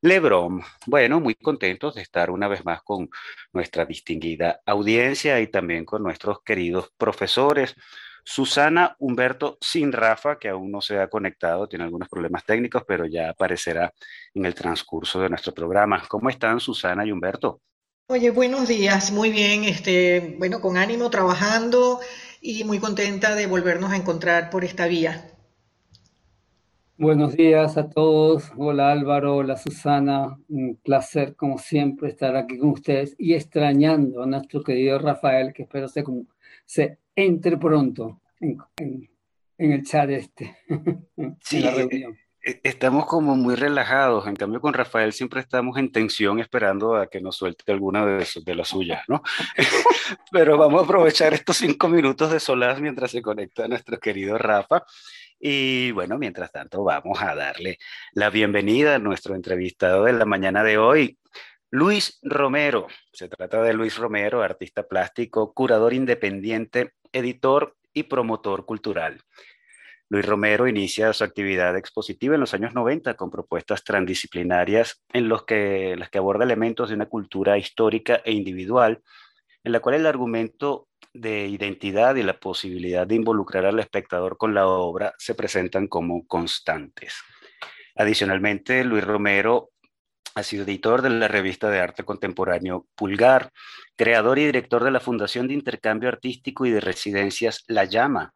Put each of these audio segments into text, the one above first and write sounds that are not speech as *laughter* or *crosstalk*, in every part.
Lebron, bueno, muy contentos de estar una vez más con nuestra distinguida audiencia y también con nuestros queridos profesores. Susana Humberto sin Rafa, que aún no se ha conectado, tiene algunos problemas técnicos, pero ya aparecerá en el transcurso de nuestro programa. ¿Cómo están Susana y Humberto? Oye, buenos días, muy bien, este, bueno, con ánimo trabajando y muy contenta de volvernos a encontrar por esta vía. Buenos días a todos. Hola Álvaro, hola Susana. Un placer, como siempre, estar aquí con ustedes y extrañando a nuestro querido Rafael, que espero se, se entre pronto en, el chat este, *laughs* sí, la reunión. Eh, estamos como muy relajados, en cambio con Rafael siempre estamos en tensión esperando a que nos suelte alguna de, de las suyas, ¿no? *laughs* Pero vamos a aprovechar estos cinco minutos de solaz mientras se conecta nuestro querido Rafa. Y bueno, mientras tanto, vamos a darle la bienvenida a nuestro entrevistado de la mañana de hoy, Luis Romero. Se trata de Luis Romero, artista plástico, curador independiente, editor y promotor cultural. Luis Romero inicia su actividad expositiva en los años 90 con propuestas transdisciplinarias en las que aborda elementos de una cultura histórica e individual, en la cual el argumento de identidad y la posibilidad de involucrar al espectador con la obra se presentan como constantes. Adicionalmente, Luis Romero ha sido editor de la revista de arte contemporáneo Pulgar, creador y director de la Fundación de Intercambio Artístico y de Residencias La Llama,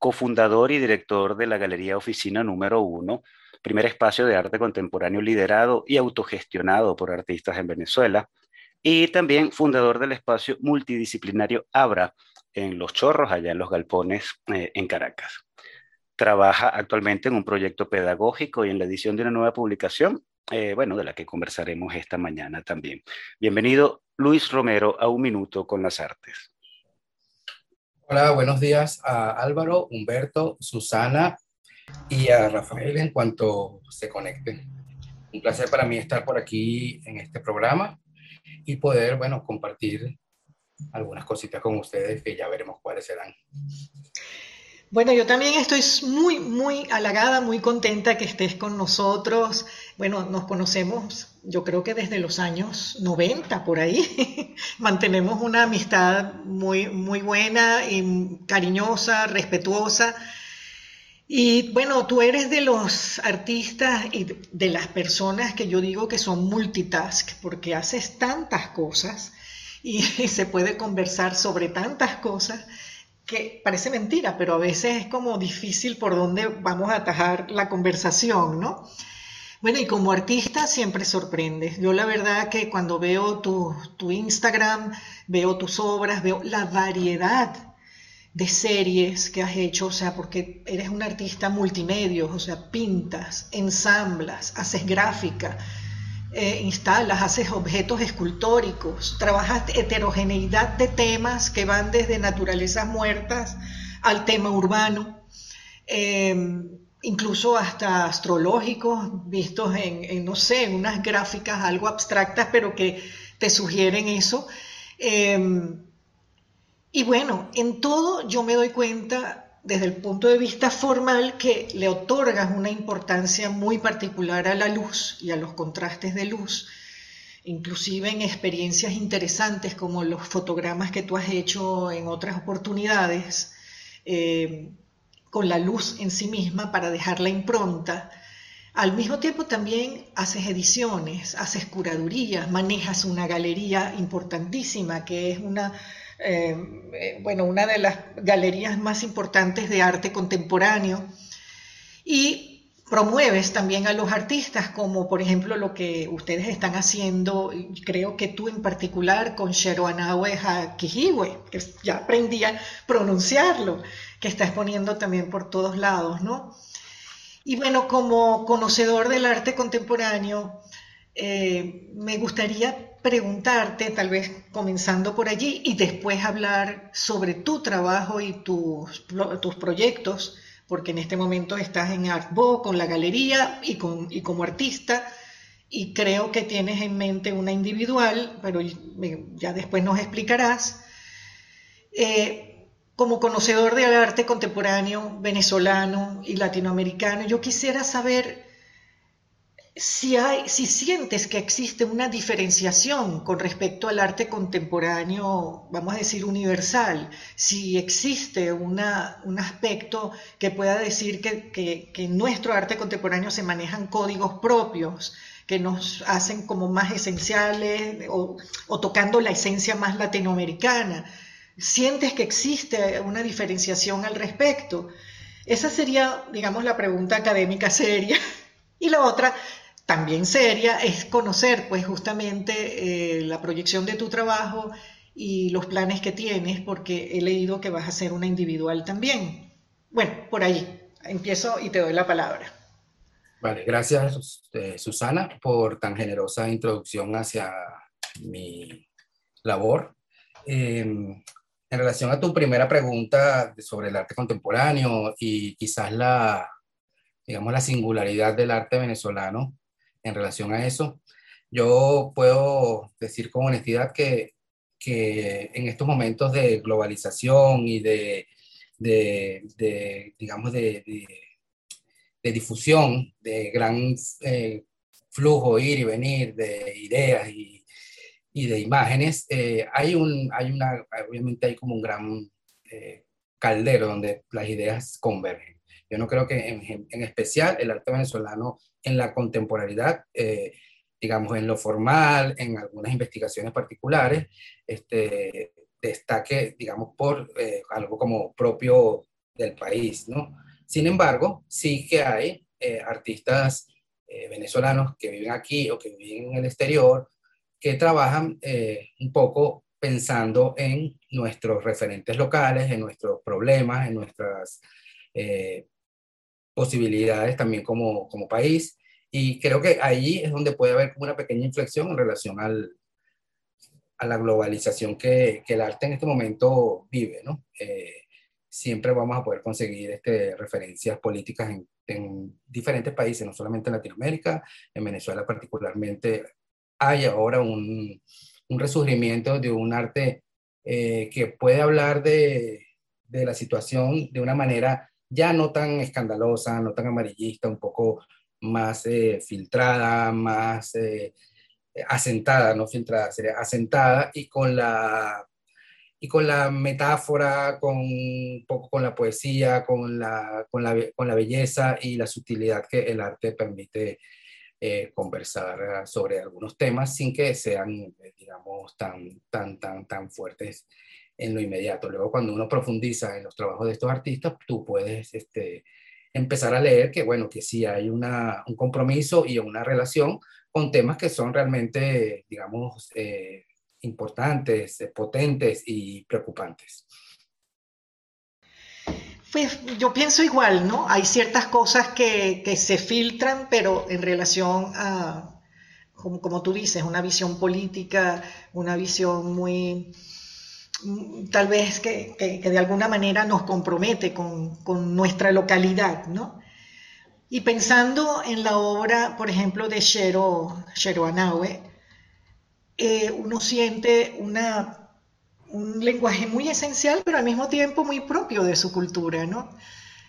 cofundador y director de la Galería Oficina número uno, primer espacio de arte contemporáneo liderado y autogestionado por artistas en Venezuela, y también fundador del espacio multidisciplinario Abra en Los Chorros, allá en Los Galpones, eh, en Caracas. Trabaja actualmente en un proyecto pedagógico y en la edición de una nueva publicación, eh, bueno, de la que conversaremos esta mañana también. Bienvenido, Luis Romero, a Un Minuto con las Artes. Hola, buenos días a Álvaro, Humberto, Susana y a Rafael en cuanto se conecten. Un placer para mí estar por aquí en este programa y poder, bueno, compartir algunas cositas con ustedes que ya veremos cuáles serán. Bueno, yo también estoy muy, muy halagada, muy contenta que estés con nosotros. Bueno, nos conocemos, yo creo que desde los años 90 por ahí. *laughs* Mantenemos una amistad muy, muy buena y cariñosa, respetuosa. Y bueno, tú eres de los artistas y de las personas que yo digo que son multitask, porque haces tantas cosas y *laughs* se puede conversar sobre tantas cosas que parece mentira, pero a veces es como difícil por dónde vamos a atajar la conversación, ¿no? Bueno, y como artista siempre sorprendes. Yo la verdad que cuando veo tu, tu Instagram, veo tus obras, veo la variedad de series que has hecho, o sea, porque eres un artista multimedios, o sea, pintas, ensamblas, haces gráfica, eh, instalas, haces objetos escultóricos, trabajas heterogeneidad de temas que van desde naturalezas muertas al tema urbano, em, incluso hasta astrológicos, vistos en, no sé, unas gráficas algo abstractas, pero que te sugieren eso. Em, y bueno, en todo yo me doy cuenta desde el punto de vista formal que le otorgas una importancia muy particular a la luz y a los contrastes de luz, inclusive en experiencias interesantes como los fotogramas que tú has hecho en otras oportunidades, eh, con la luz en sí misma para dejar la impronta. Al mismo tiempo también haces ediciones, haces curadurías, manejas una galería importantísima que es una eh, bueno, una de las galerías más importantes de arte contemporáneo. Y promueves también a los artistas, como por ejemplo lo que ustedes están haciendo, creo que tú en particular con Sheroanawe Hakihiwe, que ya aprendí a pronunciarlo, que está exponiendo también por todos lados, ¿no? Y bueno, como conocedor del arte contemporáneo, eh, me gustaría preguntarte, tal vez comenzando por allí, y después hablar sobre tu trabajo y tus, tus proyectos porque en este momento estás en Artbo con la galería y, con, y como artista, y creo que tienes en mente una individual, pero ya después nos explicarás. Eh, como conocedor del arte contemporáneo venezolano y latinoamericano, yo quisiera saber si, hay, si sientes que existe una diferenciación con respecto al arte contemporáneo, vamos a decir, universal, si existe una, un aspecto que pueda decir que, que, en nuestro arte contemporáneo se manejan códigos propios que nos hacen como más esenciales o, o tocando la esencia más latinoamericana. ¿Sientes que existe una diferenciación al respecto? Esa sería, digamos, la pregunta académica seria. *laughs* Y la otra, también seria es conocer pues justamente eh, la proyección de tu trabajo y los planes que tienes, porque he leído que vas a ser una individual también. Bueno, por ahí. Empiezo y te doy la palabra. Vale, gracias eh, Susana por tan generosa introducción hacia mi labor. Em, en relación a tu primera pregunta sobre el arte contemporáneo y quizás la, digamos, la singularidad del arte venezolano, en relación a eso. Yo puedo decir con honestidad que, que en estos momentos de globalización y de, de, digamos, de, de, difusión, de gran eh, flujo, ir y venir de ideas y, y de imágenes, eh, hay, un, hay una, obviamente hay como un gran eh, caldero donde las ideas convergen. Yo no creo que en, en especial el arte venezolano en la contemporaneidad, eh, digamos, en lo formal, en algunas investigaciones particulares, este, destaque, digamos, por eh, algo como propio del país, ¿no? Sin embargo, sí que hay eh, artistas venezolanos que viven aquí o que viven en el exterior, que trabajan un poco pensando en nuestros referentes locales, en nuestros problemas, en nuestras posibilidades también como, como país. Y creo que ahí es donde puede haber una pequeña inflexión en relación al, a la globalización que, que, el arte en este momento vive, ¿no? Eh, siempre vamos a poder conseguir este, referencias políticas en, en, diferentes países, no solamente en Latinoamérica, en Venezuela particularmente. Hay ahora un, un resurgimiento de un arte eh, que puede hablar de, de la situación de una manera ya no tan escandalosa, no tan amarillista, un poco más eh, filtrada, más eh, asentada, no filtrada, sería asentada y con la y con la metáfora, con un poco con la poesía, con la, con la, con la belleza y la sutilidad que el arte permite eh, conversar sobre algunos temas sin que sean, digamos, tan, tan, tan, tan fuertes en lo inmediato. Luego, cuando uno profundiza en los trabajos de estos artistas, tú puedes este, empezar a leer que, bueno, que sí hay una, un compromiso y una relación con temas que son realmente, digamos, eh, importantes, eh, potentes y preocupantes. Pues yo pienso igual, ¿no? Hay ciertas cosas que, que se filtran, pero en relación a, como, como, tú dices, una visión política, una visión muy tal vez que, de alguna manera nos compromete con, nuestra localidad, ¿no? Y pensando en la obra, por ejemplo, de Shero, Shero Anaue, eh, uno siente un lenguaje muy esencial, pero al mismo tiempo muy propio de su cultura, ¿no?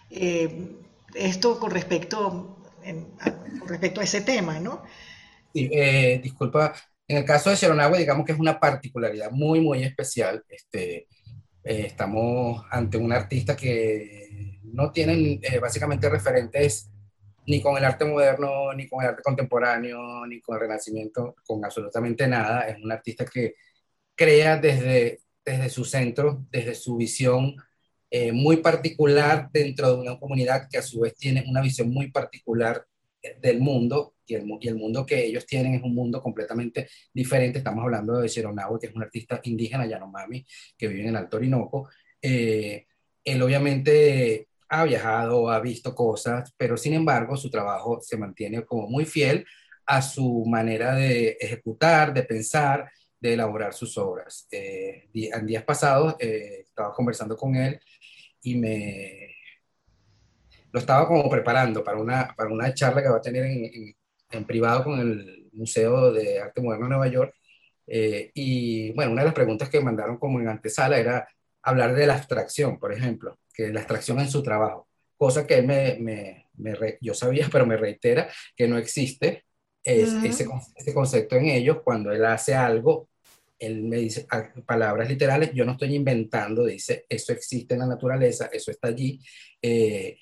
Eh, esto con respecto, a ese tema, ¿no? Eh, disculpa, en el caso de Sheronagua, digamos que es una particularidad muy, muy especial. Este, eh, estamos ante un artista que no tiene eh, básicamente referentes ni con el arte moderno, ni con el arte contemporáneo, ni con el renacimiento, con absolutamente nada. Es un artista que crea desde desde su centro, desde su visión eh, muy particular dentro de una comunidad que a su vez tiene una visión muy particular del mundo y el, y el, mundo que ellos tienen es un mundo completamente diferente. Estamos hablando de Cheronago, que es un artista indígena Yanomami que vive en el Alto Orinoco. Eh, él obviamente ha viajado, ha visto cosas, pero sin embargo su trabajo se mantiene como muy fiel a su manera de ejecutar, de pensar, de elaborar sus obras. Eh, en días pasados eh, estaba conversando con él y me lo estaba como preparando para una, para una charla que va a tener en, en, privado con el Museo de Arte Moderno de Nueva York. Eh, y bueno, una de las preguntas que mandaron como en antesala era hablar de la abstracción, por ejemplo, que la abstracción en su trabajo, cosa que él me, me, me yo sabía, *laughs* pero me reitera que no existe es, ese, ese, concepto en ellos cuando él hace algo él me dice palabras literales, yo no estoy inventando, dice, eso existe en la naturaleza, eso está allí. Eh,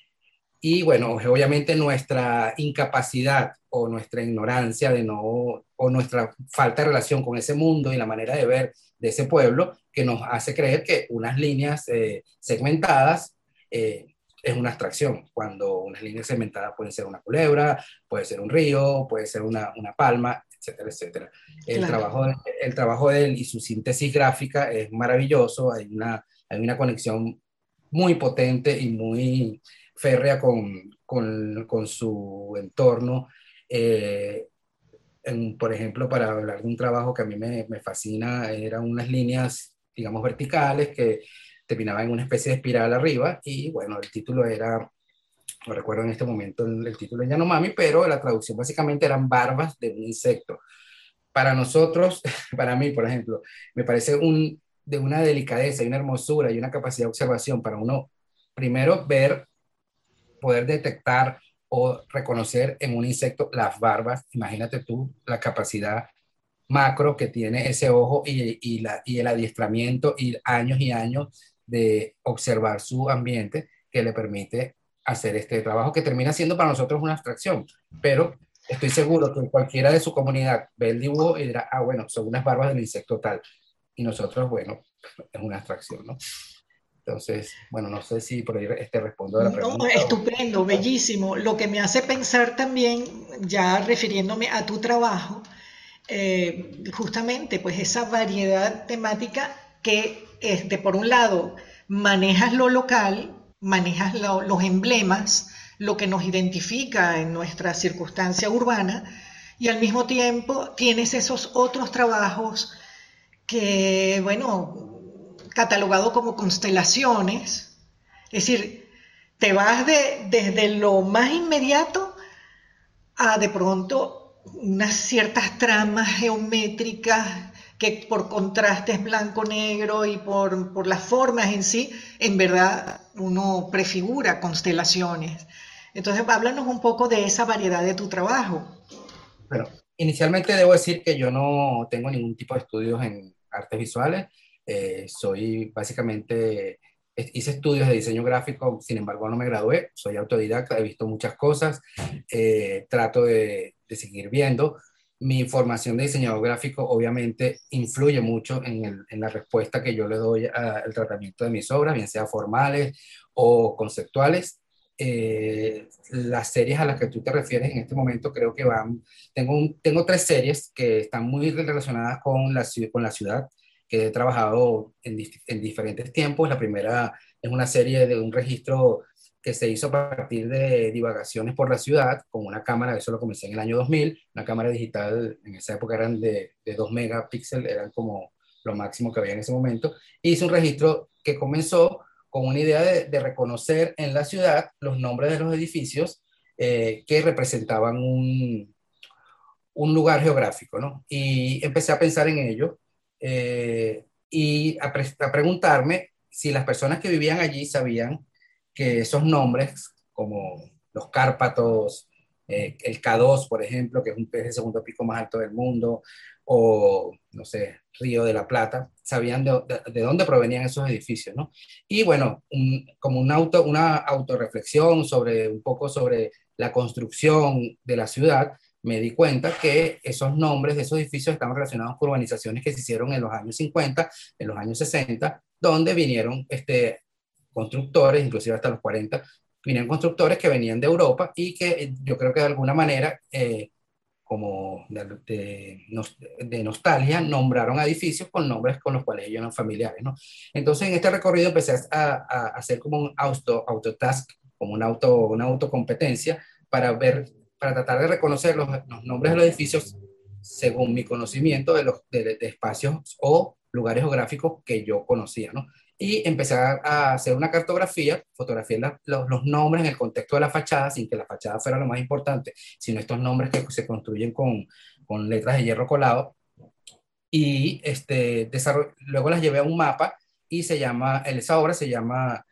y bueno, obviamente nuestra incapacidad o nuestra ignorancia de no, o nuestra falta de relación con ese mundo y la manera de ver de ese pueblo, que nos hace creer que unas líneas eh, segmentadas eh, es una abstracción, cuando unas líneas segmentadas pueden ser una culebra, puede ser un río, puede ser una, una palma, etcétera, etcétera. El, trabajo de, el trabajo de él y su síntesis gráfica es maravilloso, hay una, hay una conexión muy potente y muy férrea con, con, con su entorno. Eh, por ejemplo, para hablar de un trabajo que a mí me, me fascina, eran unas líneas, digamos, verticales que terminaban en una especie de espiral arriba y bueno, el título era no recuerdo en este momento el, título de Yanomami, pero la traducción básicamente eran barbas de un insecto. Para nosotros, *laughs* para mí, por ejemplo, me parece un, de una delicadeza y una hermosura y una capacidad de observación para uno, primero, ver, poder detectar o reconocer en un insecto las barbas. Imagínate tú la capacidad macro que tiene ese ojo y, y, la, y el adiestramiento y años y años de observar su ambiente que le permite hacer este trabajo que termina siendo para nosotros una abstracción, pero estoy seguro que cualquiera de su comunidad ve el dibujo y dirá, ah, bueno, son unas barbas del insecto tal. Y nosotros, bueno, es una abstracción, ¿no? Entonces, bueno, no sé si por ahí este respondo a la pregunta. No, estupendo, bellísimo. Lo que me hace pensar también, ya refiriéndome a tu trabajo, eh, justamente pues esa variedad temática que, este, por un lado, manejas lo local, manejas los emblemas, lo que nos identifica en nuestra circunstancia urbana, y al mismo tiempo tienes esos otros trabajos que, bueno, catalogado como constelaciones, es decir, te vas de, desde lo más inmediato a de pronto unas ciertas tramas geométricas que por contrastes blanco-negro y por, por, las formas en sí, en verdad uno prefigura constelaciones. Entonces, háblanos un poco de esa variedad de tu trabajo. Bueno, inicialmente debo decir que yo no tengo ningún tipo de estudios en artes visuales. Eh, soy básicamente, hice estudios de diseño gráfico, sin embargo no me gradué, soy autodidacta, he visto muchas cosas, eh, trato de, seguir viendo mi formación de diseñador gráfico obviamente influye mucho en, la respuesta que yo le doy al tratamiento de mis obras, bien sea formales o conceptuales. Eh, las series a las que tú te refieres en este momento creo que van, tengo, tengo tres series que están muy relacionadas con la, con la ciudad, que he trabajado en, en diferentes tiempos. La primera es una serie de un registro que se hizo a partir de divagaciones por la ciudad con una cámara, eso lo comencé en el año 2000, una cámara digital, en esa época eran de, de 2 megapíxeles, eran como lo máximo que había en ese momento. Hice un registro que comenzó con una idea de, reconocer en la ciudad los nombres de los edificios eh, que representaban un, un, lugar geográfico, ¿no? Y empecé a pensar en ello eh, y a, a preguntarme si las personas que vivían allí sabían que esos nombres, como los Cárpatos, eh, el K2, por ejemplo, que es un pez de segundo pico más alto del mundo, o, no sé, Río de la Plata, sabían de, de, dónde provenían esos edificios, ¿no? Y bueno, como un auto, una autorreflexión sobre un poco sobre la construcción de la ciudad, me di cuenta que esos nombres de esos edificios estaban relacionados con urbanizaciones que se hicieron en los años 50, en los años 60, donde vinieron este, constructores, inclusive hasta los 40, vinieron constructores que venían de Europa y que eh, yo creo que de alguna manera, eh, como de, de, nostalgia, nombraron edificios con nombres con los cuales ellos eran familiares. ¿no? Entonces en este recorrido empecé a, a hacer como un auto, autotask, como un auto, una autocompetencia para ver para tratar de reconocer los, nombres de los edificios según mi conocimiento de los de, espacios o lugares geográficos que yo conocía, ¿no? Y empecé a hacer una cartografía, fotografiar los, los, nombres en el contexto de la fachada, sin que la fachada fuera lo más importante, sino estos nombres que se construyen con, con letras de hierro colado. Y este, luego las llevé a un mapa y se llama, esa obra se llama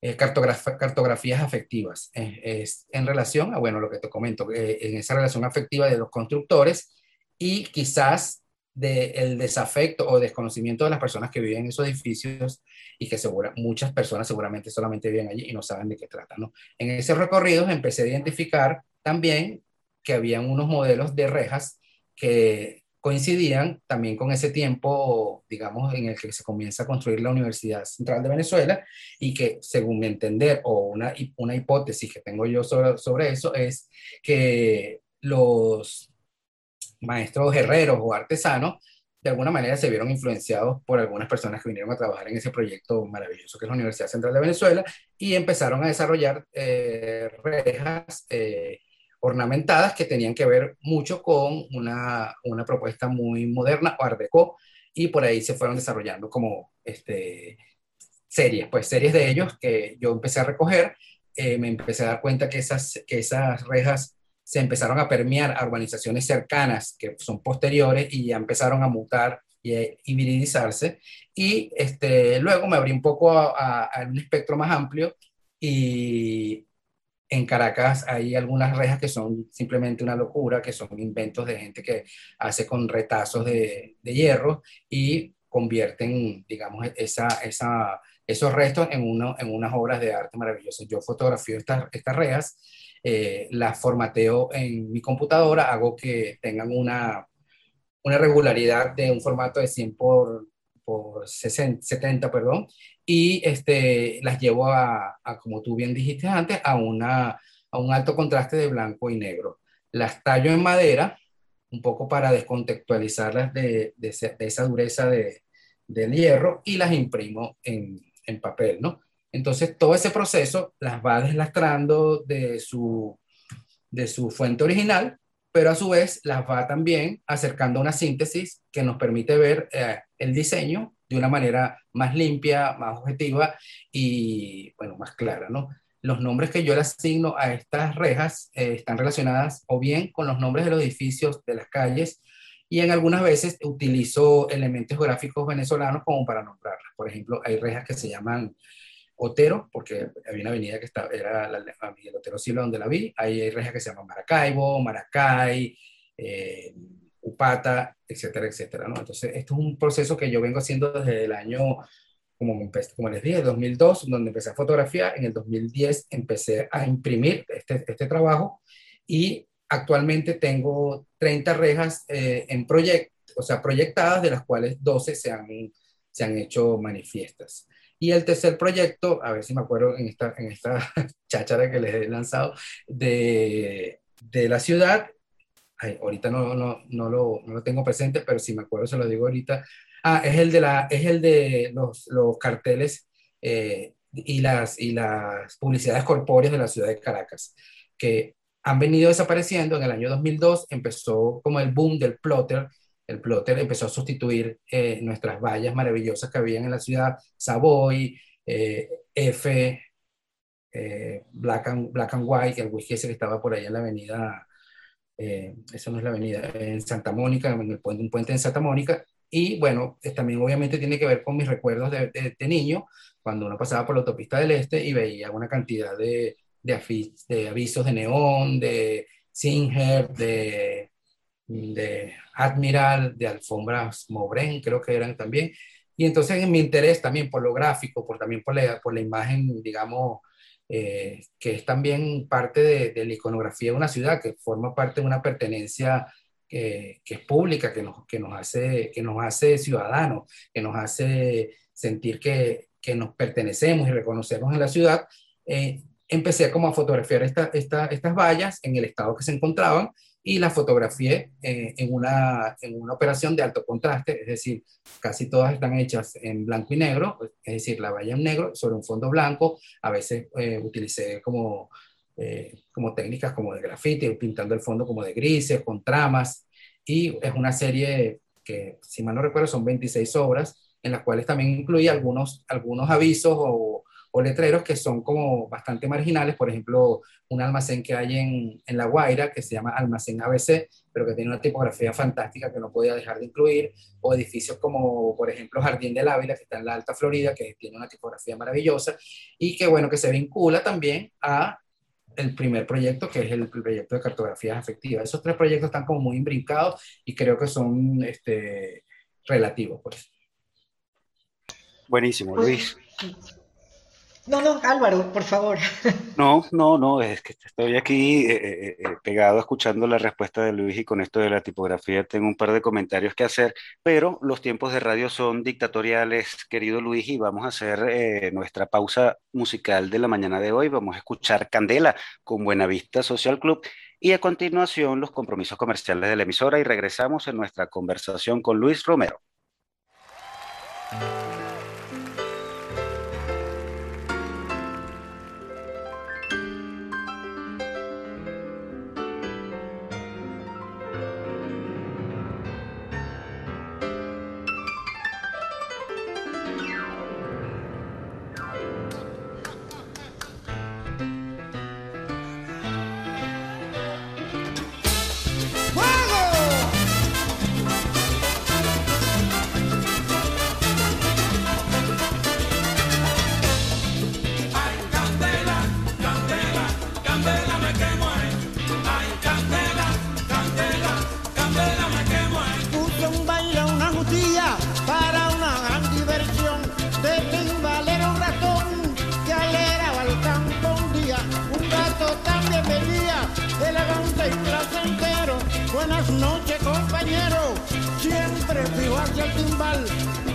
eh, cartografías afectivas. en relación a, bueno, lo que te comento, eh, en esa relación afectiva de los constructores y quizás del desafecto o desconocimiento de las personas que viven en esos edificios y que segura, muchas personas seguramente solamente viven allí y no saben de qué trata. ¿no? En ese recorrido empecé a identificar también que habían unos modelos de rejas que coincidían también con ese tiempo, digamos, en el que se comienza a construir la Universidad Central de Venezuela y que, según mi entender, o una, una hipótesis que tengo yo sobre, sobre eso, es que los maestros herreros o artesanos de alguna manera se vieron influenciados por algunas personas que vinieron a trabajar en ese proyecto maravilloso que es la Universidad Central de Venezuela y empezaron a desarrollar eh, rejas eh, ornamentadas que tenían que ver mucho con una, una propuesta muy moderna, Art Deco, y por ahí se fueron desarrollando como este, series, pues series de ellos que yo empecé a recoger, eh, me empecé a dar cuenta que esas, que esas rejas se empezaron a permear a urbanizaciones cercanas que son posteriores y ya empezaron a mutar y a hibridizarse. Y este, luego me abrí un poco a, a un espectro más amplio y en Caracas hay algunas rejas que son simplemente una locura, que son inventos de gente que hace con retazos de, hierro y convierten, digamos, esa, esa, esos restos en, uno, en unas obras de arte maravillosas. Yo fotografío estas, estas rejas, eh, las formateo en mi computadora, hago que tengan una, una regularidad de un formato de 100 por, por 60, 70, perdón, y este, las llevo a, como tú bien dijiste antes, a, una, a un alto contraste de blanco y negro. Las tallo en madera, un poco para descontextualizarlas de, de, esa dureza de, del hierro, y las imprimo en, en papel, ¿no? Entonces, todo ese proceso las va deslastrando de su, de su fuente original, pero a su vez las va también acercando a una síntesis que nos permite ver eh, el diseño de una manera más limpia, más objetiva y, bueno, más clara. Los nombres que yo le asigno a estas rejas eh, están relacionadas o bien con los nombres de los edificios, de las calles, y en algunas veces utilizo elementos gráficos venezolanos como para nombrarlas. Por ejemplo, hay rejas que se llaman Otero, porque había una avenida que estaba, era la, Otero Silva donde la vi. Hay rejas que se llaman Maracaibo, Maracay, eh, Upata, etcétera, etcétera, ¿no? Entonces, esto es un proceso que yo vengo haciendo desde el año, como, como les dije, 2002, donde empecé a fotografiar, en el 2010 empecé a imprimir este, este trabajo y actualmente tengo 30 rejas eh, en proyecto, o sea, proyectadas, de las cuales 12 se han, se han hecho manifiestas. Y el tercer proyecto, a ver si me acuerdo en esta, en esta *laughs* cháchara que les he lanzado, de, de la ciudad, ahorita no, no, no, lo, no, lo, tengo presente, pero si me acuerdo se lo digo ahorita. Ah, es el de, la, es el de los, los carteles eh, y, las, y las publicidades corpóreas de la ciudad de Caracas, que han venido desapareciendo. En el año 2002 empezó como el boom del plotter. El plotter empezó a sustituir eh, nuestras vallas maravillosas que habían en la ciudad, Savoy, eh, F, Black, and, Black and White, el whisky que estaba por ahí en la avenida eh, esa no es la avenida, en Santa Mónica, en el puente, un puente en Santa Mónica, y bueno, también obviamente tiene que ver con mis recuerdos de, niño, cuando uno pasaba por la autopista del Este y veía una cantidad de, de avisos de neón, de Singer, de, de Admiral, de alfombras Mobren, creo que eran también. Y entonces en mi interés también por lo gráfico, por, también por la, por la imagen, digamos, que es también parte de, de, la iconografía de una ciudad, que forma parte de una pertenencia que, que es pública, que nos, que, nos hace, que nos hace ciudadanos, que nos hace sentir que, que nos pertenecemos y reconocemos en la ciudad, eh, empecé como a fotografiar esta, esta, estas vallas en el estado que se encontraban y las fotografié eh, en, una, en una operación de alto contraste, es decir, casi todas están hechas en blanco y negro, es decir, la valla en negro sobre un fondo blanco, a veces eh, utilicé como, como técnicas como de grafite, pintando el fondo como de grises, con tramas, y es una serie que, si mal no recuerdo, son 26 obras, en las cuales también incluye algunos, algunos avisos o, o, letreros que son como bastante marginales, por ejemplo, un almacén que hay en, en, La Guaira que se llama Almacén ABC, pero que tiene una tipografía fantástica que no podía dejar de incluir, o edificios como, por ejemplo, Jardín del Ávila, que está en la Alta Florida, que tiene una tipografía maravillosa, y que, bueno, que se vincula también a el primer proyecto, que es el proyecto de cartografías efectivas. Esos tres proyectos están como muy imbrincados y creo que son este, relativos, pues. Buenísimo, Luis. No, no, Álvaro, por favor. *laughs* No, no, no, es que estoy aquí eh, eh, eh, pegado escuchando la respuesta de Luis y con esto de la tipografía tengo un par de comentarios que hacer, pero los tiempos de radio son dictatoriales, querido Luis, y vamos a hacer nuestra pausa musical de la mañana de hoy. Vamos a escuchar Candela con Buenavista Social Club y a continuación los compromisos comerciales de la emisora y regresamos en nuestra conversación con Luis Romero.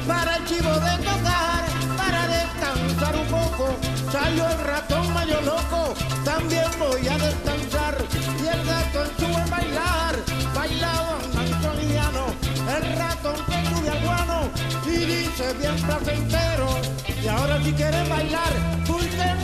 Para el chivo de tocar, para descansar un poco. Salió el ratón medio loco, también voy a descansar. Y el gato sube a bailar, bailaba un antoniano. El ratón que sube al guano y dice bien placentero. Y ahora si quieren bailar, busquen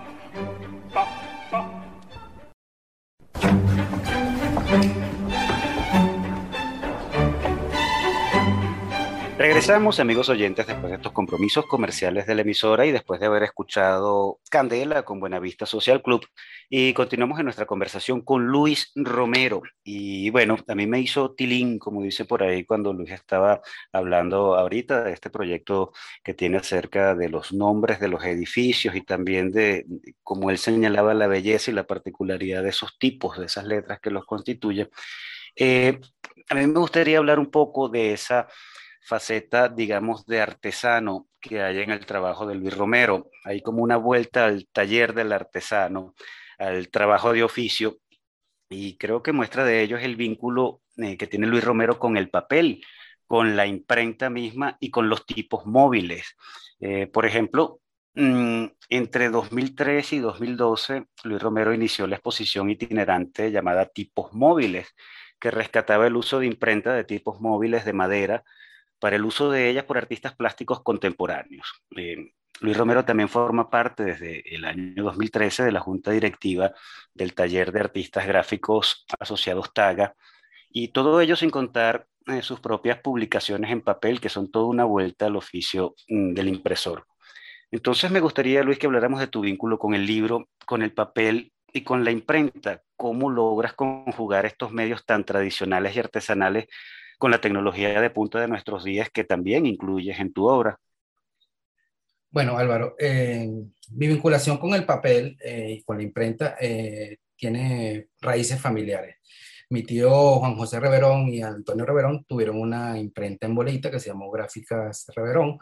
Regresamos, amigos oyentes, después de estos compromisos comerciales de la emisora y después de haber escuchado Candela con Buenavista Social Club. Y continuamos en nuestra conversación con Luis Romero. Y bueno, a mí me hizo tilín, como dice por ahí, cuando Luis estaba hablando ahorita de este proyecto que tiene acerca de los nombres de los edificios y también de, como él señalaba, la belleza y la particularidad de esos tipos, de esas letras que los constituyen. Eh, a mí me gustaría hablar un poco de esa faceta, digamos, de artesano que hay en el trabajo de Luis Romero. Hay como una vuelta al taller del artesano, al trabajo de oficio, y creo que muestra de ello es el vínculo eh, que tiene Luis Romero con el papel, con la imprenta misma y con los tipos móviles. Eh, por ejemplo, mm, entre 2003 y 2012, Luis Romero inició la exposición itinerante llamada Tipos Móviles, que rescataba el uso de imprenta de tipos móviles de madera para el uso de ellas por artistas plásticos contemporáneos. Eh, Luis Romero también forma parte desde el año 2013 de la junta directiva del taller de artistas gráficos asociados TAGA, y todo ello sin contar eh, sus propias publicaciones en papel, que son toda una vuelta al oficio mm, del impresor. Entonces me gustaría, Luis, que habláramos de tu vínculo con el libro, con el papel y con la imprenta. ¿Cómo logras conjugar estos medios tan tradicionales y artesanales con la tecnología de punta de nuestros días que también incluyes en tu obra. Bueno, Álvaro, eh, mi vinculación con el papel eh, y con la imprenta eh, tiene raíces familiares. Mi tío Juan José Reverón y Antonio Reverón tuvieron una imprenta en bolita que se llamó Gráficas Reverón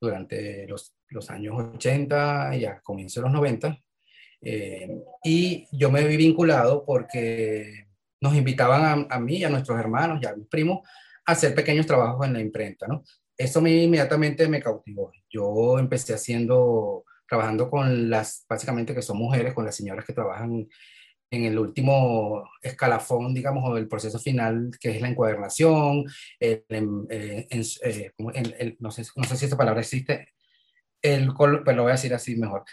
durante los, años 80 y a comienzos de los 90. y yo me vi vinculado porque nos invitaban a, mí a nuestros hermanos y a mis primos a hacer pequeños trabajos en la imprenta, ¿no? Eso mí inmediatamente me cautivó. Yo empecé haciendo, trabajando con las, básicamente que son mujeres, con las señoras que trabajan en el último escalafón, digamos, o el proceso final, que es la encuadernación, el, eh, eh, no, sé, no sé si esta palabra existe, el, pues lo voy a decir así mejor,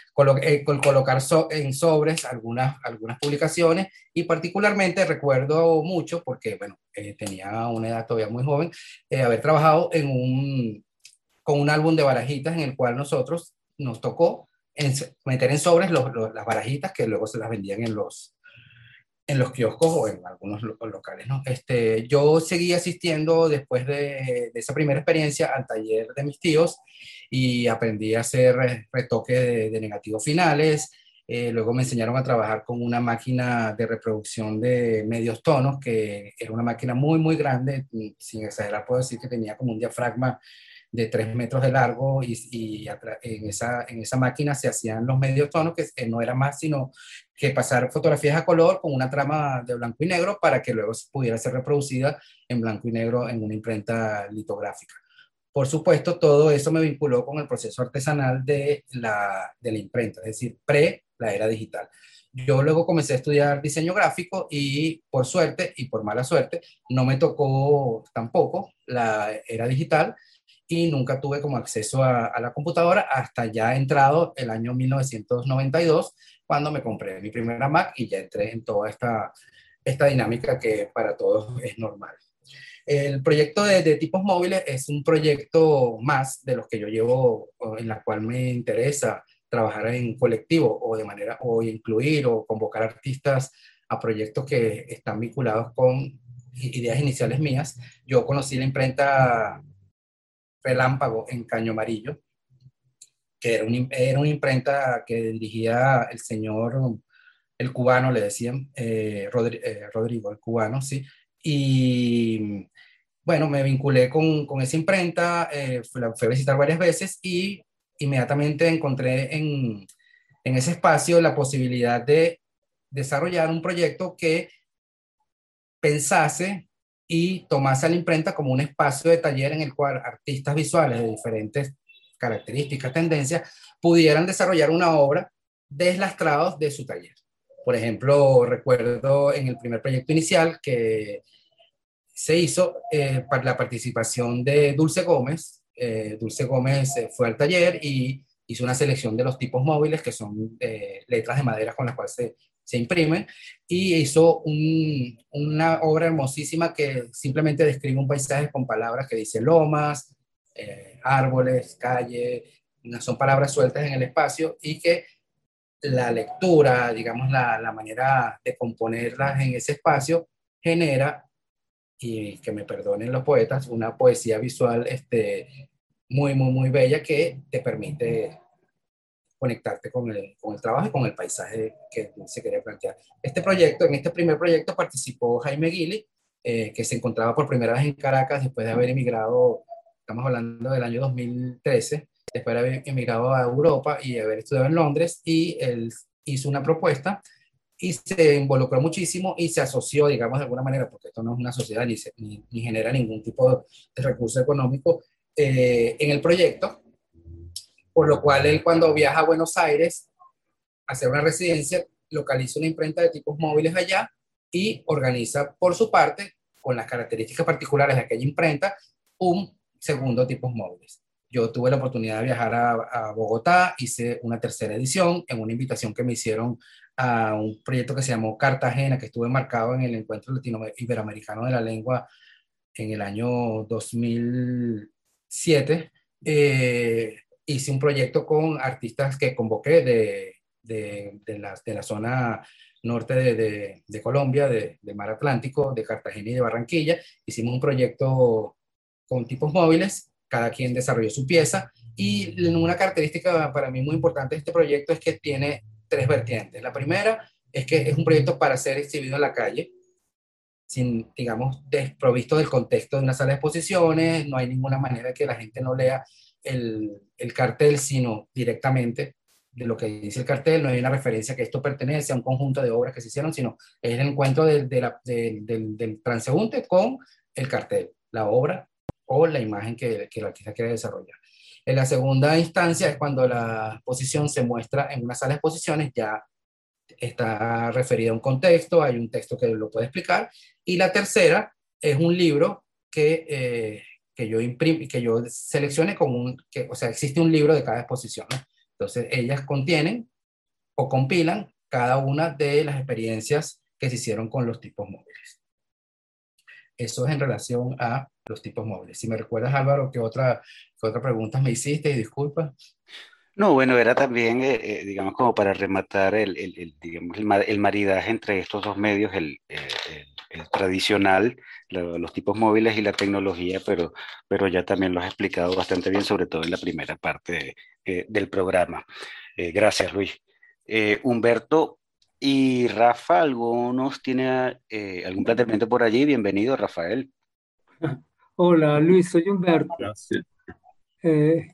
eh, colocar en sobres algunas, algunas publicaciones y particularmente recuerdo mucho, porque bueno, eh, tenía una edad todavía muy joven, eh, haber trabajado en con un álbum de barajitas en el cual nosotros nos tocó meter en sobres los, las barajitas que luego se las vendían en los, en los kioscos o en algunos locales. Este, yo seguí asistiendo después de, esa primera experiencia al taller de mis tíos y aprendí a hacer retoque de, negativos finales. Eh, luego me enseñaron a trabajar con una máquina de reproducción de medios tonos, que era una máquina muy, muy grande, sin exagerar puedo decir que tenía como un diafragma de 3 metros de largo y, y en, esa, en esa máquina se hacían los medios tonos, que no era más sino que pasar fotografías a color con una trama de blanco y negro para que luego pudiera ser reproducida en blanco y negro en una imprenta litográfica. Por supuesto, todo eso me vinculó con el proceso artesanal de la, de la imprenta, es decir, pre la era digital. Yo luego comencé a estudiar diseño gráfico y por suerte y por mala suerte no me tocó tampoco la era digital y nunca tuve como acceso a, la computadora hasta ya entrado el año 1992, cuando me compré mi primera Mac y ya entré en toda esta, esta dinámica que para todos es normal. El proyecto de, de, tipos móviles es un proyecto más de los que yo llevo, en la cual me interesa trabajar en colectivo o de manera, o incluir o convocar artistas a proyectos que están vinculados con ideas iniciales mías. Yo conocí la imprenta Relámpago en Caño Amarillo, que era, un, era una imprenta que dirigía el señor, el cubano, le decían, eh, eh, Rodrigo, el cubano, sí. Y bueno, me vinculé con, con esa imprenta, eh, fui, fui, a visitar varias veces y inmediatamente encontré en, en ese espacio la posibilidad de desarrollar un proyecto que pensase y tomase a la imprenta como un espacio de taller en el cual artistas visuales de diferentes características, tendencias, pudieran desarrollar una obra deslastrados de su taller. Por ejemplo, recuerdo en el primer proyecto inicial que se hizo eh, para la participación de Dulce Gómez. Eh, Dulce Gómez eh, fue al taller y hizo una selección de los tipos móviles, que son eh, letras de madera con las cuales se se imprimen, y hizo un, una obra hermosísima que simplemente describe un paisaje con palabras que dice lomas, eh, árboles, calle, son palabras sueltas en el espacio y que la lectura, digamos, la, la manera de componerlas en ese espacio genera, y que me perdonen los poetas, una poesía visual este, muy, muy, muy bella que te permite conectarte con el, con el trabajo y con el paisaje que se quería plantear. Este proyecto, en este primer proyecto participó Jaime Guili, eh, que se encontraba por primera vez en Caracas después de haber emigrado, estamos hablando del año 2013, después de haber emigrado a Europa y haber estudiado en Londres, y él hizo una propuesta y se involucró muchísimo y se asoció, digamos, de alguna manera, porque esto no es una sociedad ni, ni, genera ningún tipo de recurso económico eh, en el proyecto, por lo cual él cuando viaja a Buenos Aires a hacer una residencia, localiza una imprenta de tipos móviles allá y organiza por su parte, con las características particulares de aquella imprenta, un segundo tipos móviles. Yo tuve la oportunidad de viajar a, Bogotá, hice una tercera edición en una invitación que me hicieron a un proyecto que se llamó Cartagena, que estuve marcado en el Encuentro Latino Iberoamericano de la Lengua en el año 2007. Eh, hice un proyecto con artistas que convoqué de, de, de, la, de la, zona norte de, de Colombia, de, Mar Atlántico, de Cartagena y de Barranquilla. Hicimos un proyecto con tipos móviles, cada quien desarrolló su pieza y una característica para mí muy importante de este proyecto es que tiene tres vertientes. La primera es que es un proyecto para ser exhibido en la calle, sin, digamos, desprovisto del contexto de una sala de exposiciones, no hay ninguna manera que la gente no lea el, el cartel, sino directamente de lo que dice el cartel, no hay una referencia que esto pertenece a un conjunto de obras que se hicieron, sino es el encuentro del, del transeúnte con el cartel, la obra o la imagen que, que el artista quiere desarrollar. En la segunda instancia es cuando la exposición se muestra en una sala de exposiciones, ya está referida a un contexto, hay un texto que lo puede explicar. Y la tercera es un libro que, eh, que yo imprimo, que yo seleccione como un, que, o sea, existe un libro de cada exposición. Entonces, ellas contienen o compilan cada una de las experiencias que se hicieron con los tipos móviles. Eso es en relación a los tipos móviles. Si me recuerdas, Álvaro, ¿qué otra, qué otra pregunta me hiciste? Y disculpa. No, bueno, era también, eh, eh, digamos, como para rematar el, el, digamos, el, maridaje entre estos dos medios, el, tradicional, los tipos móviles y la tecnología, pero, pero ya también lo has explicado bastante bien, sobre todo en la primera parte eh, del programa. gracias, Luis. Humberto y Rafa, ¿algunos tiene algún planteamiento por allí? Bienvenido, Rafael. *laughs* Hola Luis, soy Humberto. Gracias. Eh,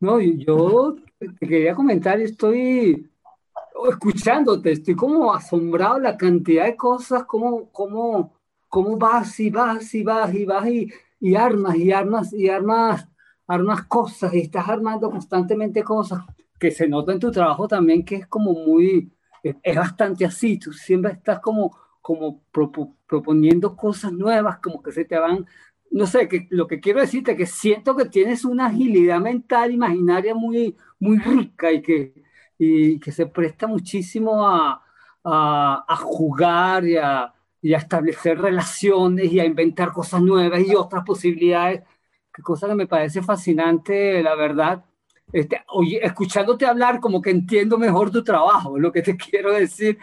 no, yo te quería comentar, estoy escuchándote, estoy como asombrado la cantidad de cosas, cómo, cómo, cómo vas y vas y vas y vas y, y armas y armas y armas, armas cosas y estás armando constantemente cosas que se nota en tu trabajo también que es como muy, es, bastante así, tú siempre estás como, como proponiendo cosas nuevas, como que se te van no sé, que, lo que quiero decirte es que siento que tienes una agilidad mental imaginaria muy, muy rica y que, y que se presta muchísimo a, a, a jugar y a, y a, establecer relaciones y a inventar cosas nuevas y otras posibilidades, que cosa que me parece fascinante, la verdad. Este, oye, escuchándote hablar, como que entiendo mejor tu trabajo, lo que te *laughs* quiero decir,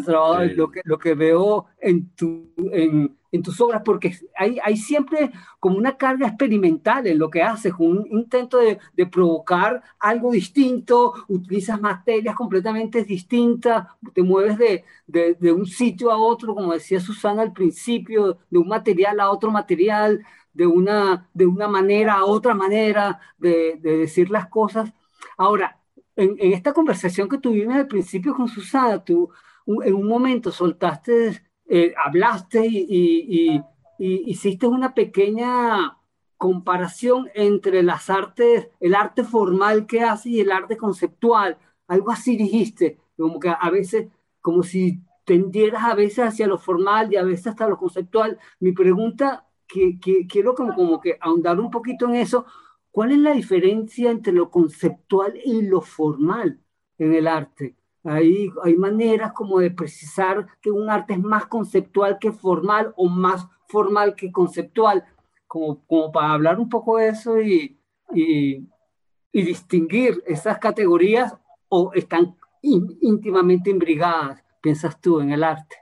tu trabajo, lo, que, lo que veo en, tu, en, en tus obras, porque hay, hay, siempre como una carga experimental en lo que haces, un intento de, de, provocar algo distinto, utilizas materias completamente distintas, te mueves de, de, de, un sitio a otro, como decía Susana al principio, de un material a otro material, de una, de una manera a otra manera de, decir las cosas. Ahora, en, en, esta conversación que tuvimos al principio con Susana, tú en un momento soltaste eh, hablaste y, hiciste una pequeña comparación entre las artes, el arte formal que hace y el arte conceptual. Algo así dijiste, como que a veces, como si tendieras a veces hacia lo formal y a veces hasta lo conceptual. Mi pregunta, que, que quiero como, como que ahondar un poquito en eso, ¿cuál es la diferencia entre lo conceptual y lo formal en el arte? Hay, hay maneras como de precisar que un arte es más conceptual que formal o más formal que conceptual. como, como para hablar un poco de eso y, y, y distinguir esas categorías o están íntimamente imbrigadas, piensas tú, en el arte?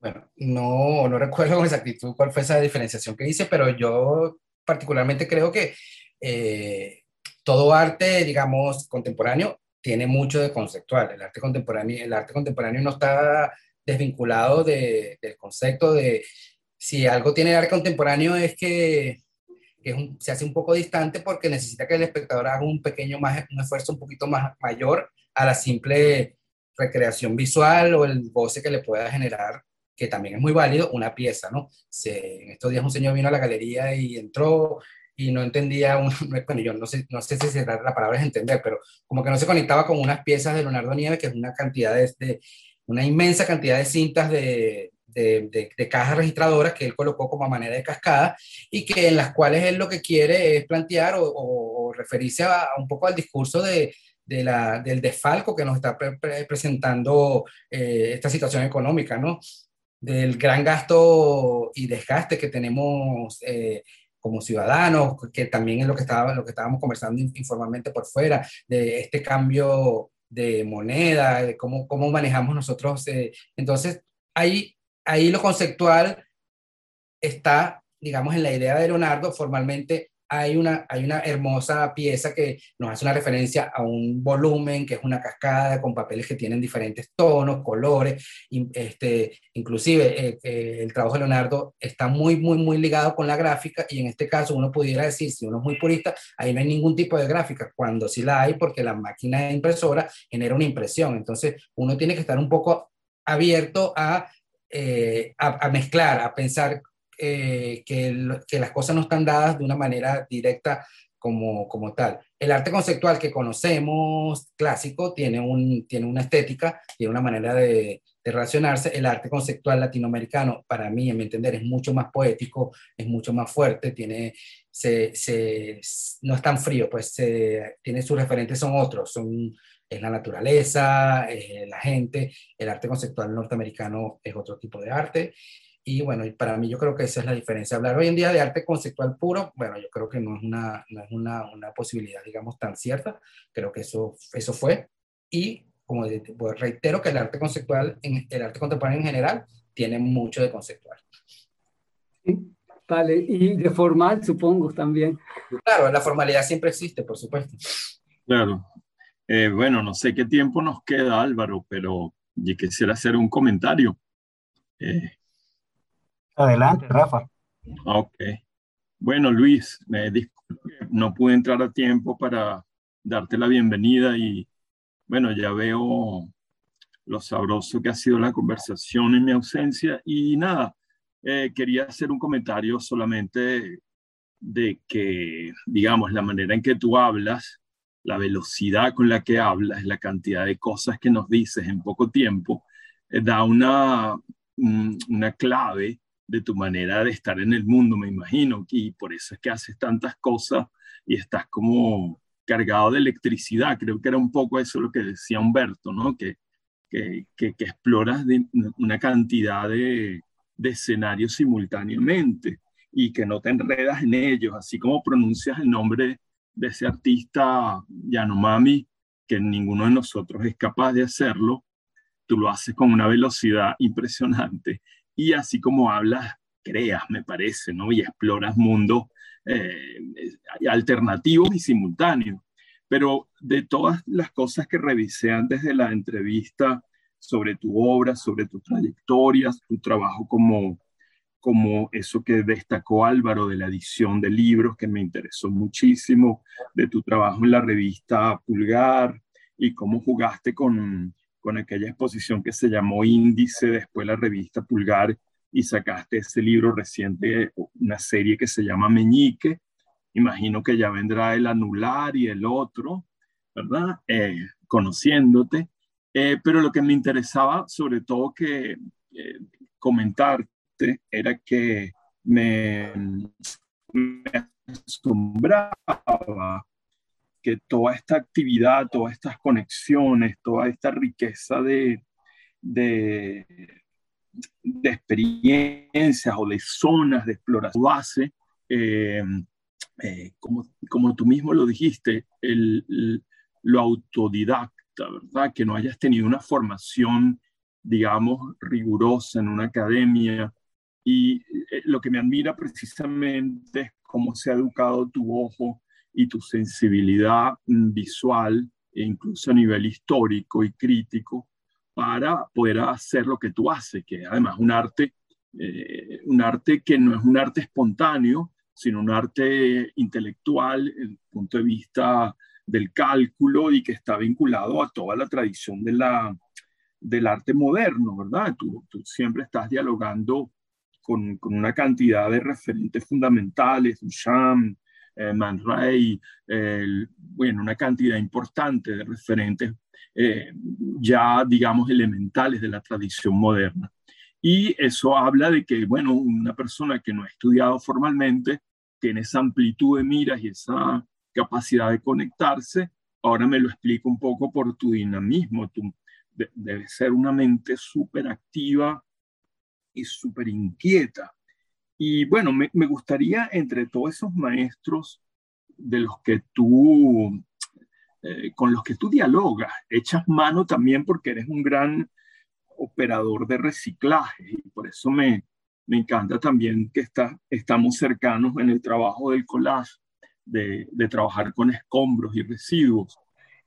Bueno, no, no recuerdo con exactitud cuál fue esa diferenciación que hice, pero yo particularmente creo que eh, todo arte, digamos, contemporáneo tiene mucho de conceptual. El arte contemporáneo, el arte contemporáneo no está desvinculado de, del concepto de si algo tiene arte contemporáneo es que, se hace un poco distante porque necesita que el espectador haga un pequeño más, un esfuerzo un poquito más mayor a la simple recreación visual o el goce que le pueda generar, que también es muy válido, una pieza, ¿no? Se, en estos días un señor vino a la galería y entró y no entendía, un, *laughs* bueno, yo no sé, no sé si la palabra es entender, pero como que no se conectaba con unas piezas de Leonardo Nieves, que es una cantidad de, una inmensa cantidad de cintas de, de, de, cajas registradoras que él colocó como a manera de cascada y que en las cuales él lo que quiere es plantear o, o, referirse a, un poco al discurso de, la, del desfalco que nos está presentando eh, esta situación económica, ¿no? Del gran gasto y desgaste que tenemos eh, como ciudadanos, que también es lo que, estaba, lo que estábamos conversando informalmente por fuera, de este cambio de moneda, de cómo, cómo manejamos nosotros. Eh, entonces, ahí, ahí lo conceptual está, digamos, en la idea de Leonardo formalmente hay una, hay una hermosa pieza que nos hace una referencia a un volumen, que es una cascada con papeles que tienen diferentes tonos, colores, este, inclusive eh, eh, el trabajo de Leonardo está muy, muy, muy ligado con la gráfica y en este caso uno pudiera decir, si uno es muy purista, ahí no hay ningún tipo de gráfica, cuando sí la hay porque la máquina impresora genera una impresión, entonces uno tiene que estar un poco abierto a, eh, a, a mezclar, a pensar eh, que, que, las cosas no están dadas de una manera directa como, como tal. El arte conceptual que conocemos, clásico, tiene, un, tiene una estética, tiene una manera de, de relacionarse. El arte conceptual latinoamericano, para mí, en mi entender, es mucho más poético, es mucho más fuerte, tiene, se, se, no es tan frío, pues se, tiene sus referentes, son otros, son es la naturaleza, es la gente, el arte conceptual norteamericano es otro tipo de arte y bueno, para mí yo creo que esa es la diferencia. Hablar hoy en día de arte conceptual puro, bueno, yo creo que no es una, no es una, una posibilidad, digamos, tan cierta. Creo que eso, eso fue. Y como pues, reitero que el arte conceptual, en, el arte contemporáneo en general, tiene mucho de conceptual. vale, y de formal supongo también. Claro, la formalidad siempre existe, por supuesto. Claro. Eh, bueno, no sé qué tiempo nos queda, Álvaro, pero yo quisiera hacer un comentario. Eh, Adelante, Rafa. Ok. Bueno, Luis, me no pude entrar a tiempo para darte la bienvenida y bueno, ya veo lo sabroso que ha sido la conversación en mi ausencia y nada, eh, quería hacer un comentario solamente de que, digamos, la manera en que tú hablas, la velocidad con la que hablas, la cantidad de cosas que nos dices en poco tiempo, eh, da una, una clave de tu manera de estar en el mundo, me imagino, y por eso es que haces tantas cosas y estás como cargado de electricidad. Creo que era un poco eso lo que decía Humberto, ¿no? Que, que, exploras una cantidad de, de, escenarios simultáneamente y que no te enredas en ellos, así como pronuncias el nombre de ese artista Yanomami, que ninguno de nosotros es capaz de hacerlo, tú lo haces con una velocidad impresionante y así como hablas, creas, me parece, ¿no? Y exploras mundos eh, alternativos y simultáneos. Pero de todas las cosas que revisé antes de la entrevista sobre tu obra, sobre tus trayectorias, tu trabajo como, como eso que destacó Álvaro de la edición de libros, que me interesó muchísimo, de tu trabajo en la revista Pulgar y cómo jugaste con, con aquella exposición que se llamó Índice, después la revista Pulgar, y sacaste ese libro reciente, una serie que se llama Meñique. Imagino que ya vendrá el anular y el otro, ¿verdad? Eh, conociéndote. Eh, pero lo que me interesaba, sobre todo que eh, comentarte, era que me, me asombraba que toda esta actividad, todas estas conexiones, toda esta riqueza de, de, experiencias o de zonas de exploración base, eh, eh, como, como tú mismo lo dijiste, el, lo autodidacta, ¿verdad? Que no hayas tenido una formación, digamos, rigurosa en una academia. Y eh, lo que me admira precisamente es cómo se ha educado tu ojo y tu sensibilidad mm, visual, e incluso a nivel histórico y crítico, para poder hacer lo que tú haces, que además un arte, eh, un arte que no es un arte espontáneo, sino un arte intelectual, desde el punto de vista del cálculo y que está vinculado a toda la tradición de la, del arte moderno, ¿verdad? Tú, siempre estás dialogando con, con, una cantidad de referentes fundamentales, Duchamp, eh, Man Ray, bueno, una cantidad importante de referentes eh, ya, digamos, elementales de la tradición moderna. Y eso habla de que, bueno, una persona que no ha estudiado formalmente tiene esa amplitud de miras y esa capacidad de conectarse. Ahora me lo explico un poco por tu dinamismo. Tú, debe ser una mente súper activa y súper inquieta. Y bueno, me, gustaría entre todos esos maestros de los que tú, eh, con los que tú dialogas, echas mano también porque eres un gran operador de reciclaje. Y por eso me, me encanta también que está, estamos cercanos en el trabajo del collage de, trabajar con escombros y residuos,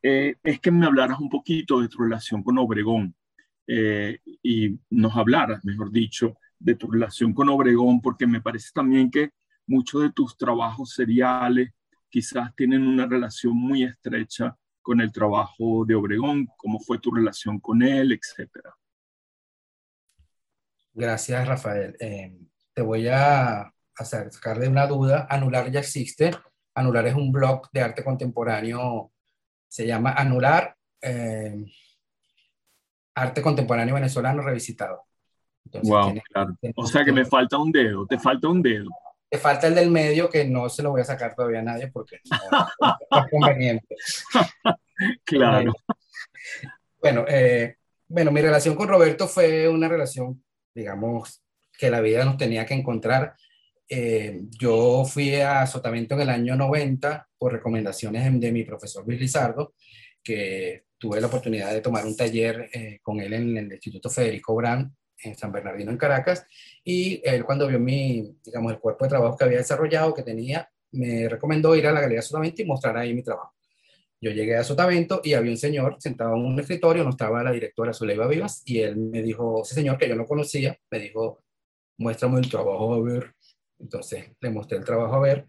eh, es que me hablaras un poquito de tu relación con Obregón eh, y nos hablaras, mejor dicho, de tu relación con Obregón, porque me parece también que muchos de tus trabajos seriales quizás tienen una relación muy estrecha con el trabajo de Obregón, cómo fue tu relación con él, etcétera. Gracias, Rafael. Eh, te voy a hacer, sacar de una duda. Anular ya existe. Anular es un blog de arte contemporáneo, se llama Anular eh, Arte Contemporáneo Venezolano Revisitado. Wow, claro. O sea que me falta un dedo, te falta un dedo. Te falta el del medio que no se lo voy a sacar todavía a nadie porque no, es conveniente. *laughs* claro. Bueno, eh, bueno, mi relación con Roberto fue una relación, digamos, que la vida nos tenía que encontrar eh, yo fui a Sotavento en el año 90 por recomendaciones de, mi profesor Luis Lizardo, que tuve la oportunidad de tomar un taller eh, con él en el Instituto Federico Brand en San Bernardino, en Caracas, y él cuando vio mi, digamos, el cuerpo de trabajo que había desarrollado, que tenía, me recomendó ir a la Galería Sotavento y mostrar ahí mi trabajo. Yo llegué a Sotavento y había un señor sentado en un escritorio, no estaba la directora Zuleiva Vivas, y él me dijo, ese señor que yo no conocía, me dijo, muéstrame el trabajo a ver. Entonces le mostré el trabajo a ver.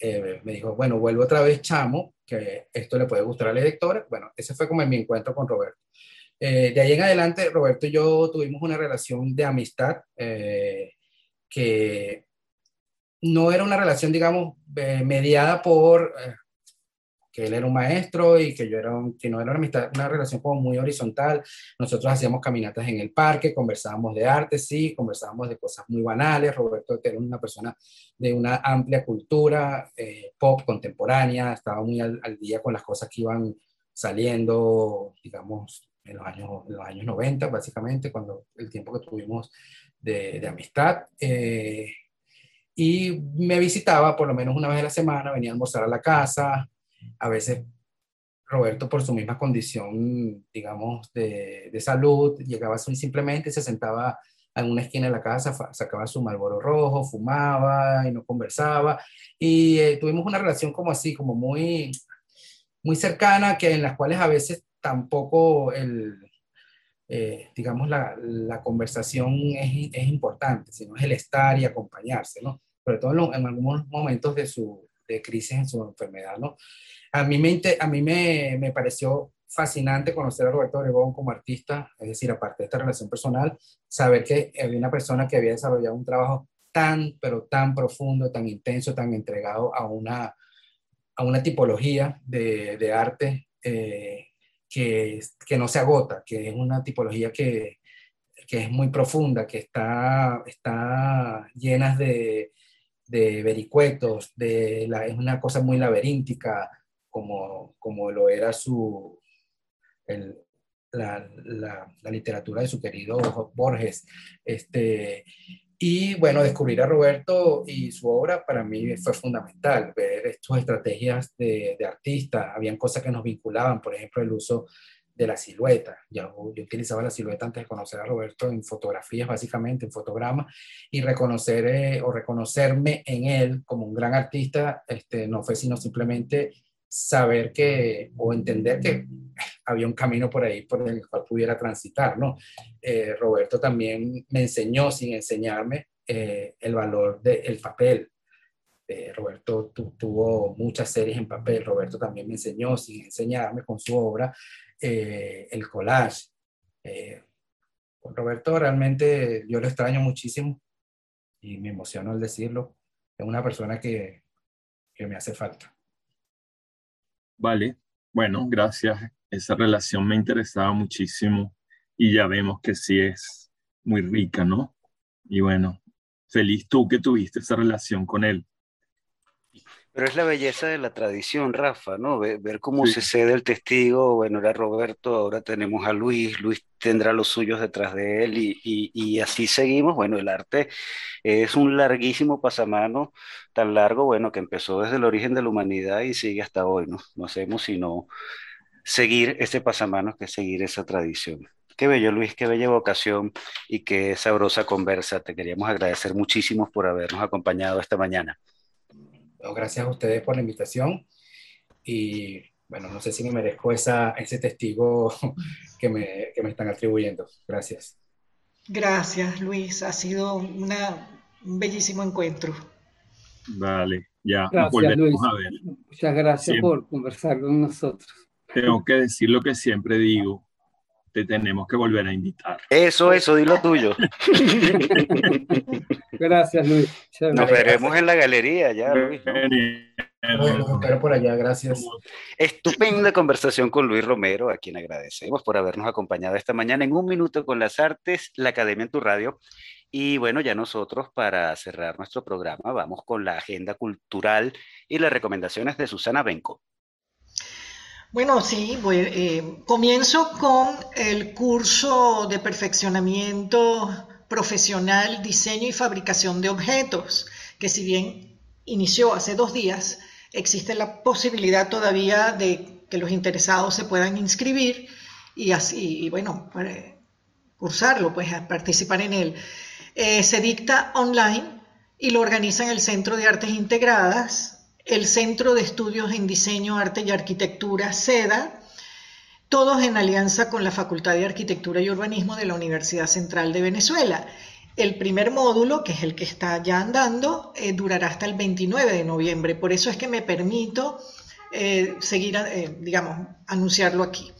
Eh, me dijo, bueno, vuelvo otra vez, chamo, que esto le puede gustar a la directora. Bueno, ese fue como mi encuentro con Roberto. Eh, de ahí en adelante, Roberto y yo tuvimos una relación de amistad eh, que no era una relación, digamos, mediada por que él era un maestro y que yo era un, que era una, amistad, una relación como muy horizontal. Nosotros hacíamos caminatas en el parque, conversábamos de arte, sí, conversábamos de cosas muy banales. Roberto era una persona de una amplia cultura eh, pop contemporánea, estaba muy al, día con las cosas que iban saliendo, digamos, en los años, en los años 90, básicamente, cuando el tiempo que tuvimos de, de amistad. Eh, y me visitaba por lo menos una vez a la semana, venía a almorzar a la casa, a veces Roberto, por su misma condición, digamos, de, de salud, llegaba simplemente se sentaba en una esquina de la casa, sacaba su malboro rojo, fumaba y no conversaba. Y eh, tuvimos una relación como así, como muy, muy cercana, que en las cuales a veces tampoco el, eh, digamos, la, la conversación es, es, importante, sino es el estar y acompañarse, ¿no? Sobre todo en, en algunos momentos de su de crisis en su enfermedad, ¿no? A mí me, a mí me, me pareció fascinante conocer a Roberto Obregón como artista, es decir, aparte de esta relación personal, saber que había una persona que había desarrollado un trabajo tan, pero tan profundo, tan intenso, tan entregado a una, a una tipología de, de arte eh, que, que, no se agota, que es una tipología que, que es muy profunda, que está, está llena de, de vericuetos, de la, es una cosa muy laberíntica, como, como lo era su, el, la, literatura de su querido Borges. Este, y bueno, descubrir a Roberto y su obra para mí fue fundamental, ver sus estrategias de, de. Habían cosas que nos vinculaban, por ejemplo, el uso de la silueta. Yo, yo, utilizaba la silueta antes de conocer a Roberto en fotografías, básicamente, en fotogramas, y reconocer eh, o reconocerme en él como un gran artista, este, no fue sino simplemente saber que o entender que había un camino por ahí por el cual pudiera transitar, ¿no? Eh, Roberto también me enseñó, sin enseñarme, eh, el valor del papel. Roberto tuvo muchas series en papel, Roberto también me enseñó, sin enseñarme, con su obra, eh, el collage. Eh, Roberto realmente yo lo extraño muchísimo y me emociono al decirlo. Es una persona que, que me hace falta. Vale, bueno, gracias. Esa relación me interesaba muchísimo y ya vemos que sí es muy rica, ¿no? Y bueno, feliz tú que tuviste esa relación con él. Pero es la belleza de la tradición, Rafa, ¿no? Ver, cómo se cede el testigo, bueno, era Roberto, ahora tenemos a Luis, Luis tendrá los suyos detrás de él y, y, así seguimos. Bueno, el arte es un larguísimo pasamano, tan largo, bueno, que empezó desde el origen de la humanidad y sigue hasta hoy, ¿no? No hacemos sino seguir ese pasamano, que seguir esa tradición. Qué bello, Luis, qué bella vocación y qué sabrosa conversa. Te queríamos agradecer muchísimo por habernos acompañado esta mañana gracias a ustedes por la invitación y bueno, no sé si me merezco esa, ese testigo *laughs* que me, que me están atribuyendo. Gracias. Gracias, Luis. Ha sido una, un bellísimo encuentro. Vale, ya. Gracias, Luis. A ver. Muchas gracias por conversar con nosotros. Tengo que decir lo que siempre digo te tenemos que volver a invitar. Eso, eso, dilo tuyo. *laughs* gracias, Luis. Nos veremos en la galería ya, Luis. espero por allá, gracias. Estupenda conversación con Luis Romero, a quien agradecemos por habernos acompañado esta mañana en Un Minuto con las Artes, la Academia en tu Radio. Y bueno, ya nosotros para cerrar nuestro programa vamos con la agenda cultural y las recomendaciones de Susana Benco. Bueno, sí, eh, comienzo con el curso de perfeccionamiento profesional, diseño y fabricación de objetos, que si bien inició hace dos días, existe la posibilidad todavía de que los interesados se puedan inscribir y así, bueno, para cursarlo, pues participar en él. Eh, se dicta online y lo organiza en el Centro de Artes Integradas el Centro de Estudios en Diseño, Arte y Arquitectura, SEDA, todos en alianza con la Facultad de Arquitectura y Urbanismo de la Universidad Central de Venezuela. El primer módulo, que es el que está ya andando, eh, durará hasta el 29 de noviembre. Por eso es que me permito eh, seguir, eh, digamos, anunciarlo aquí.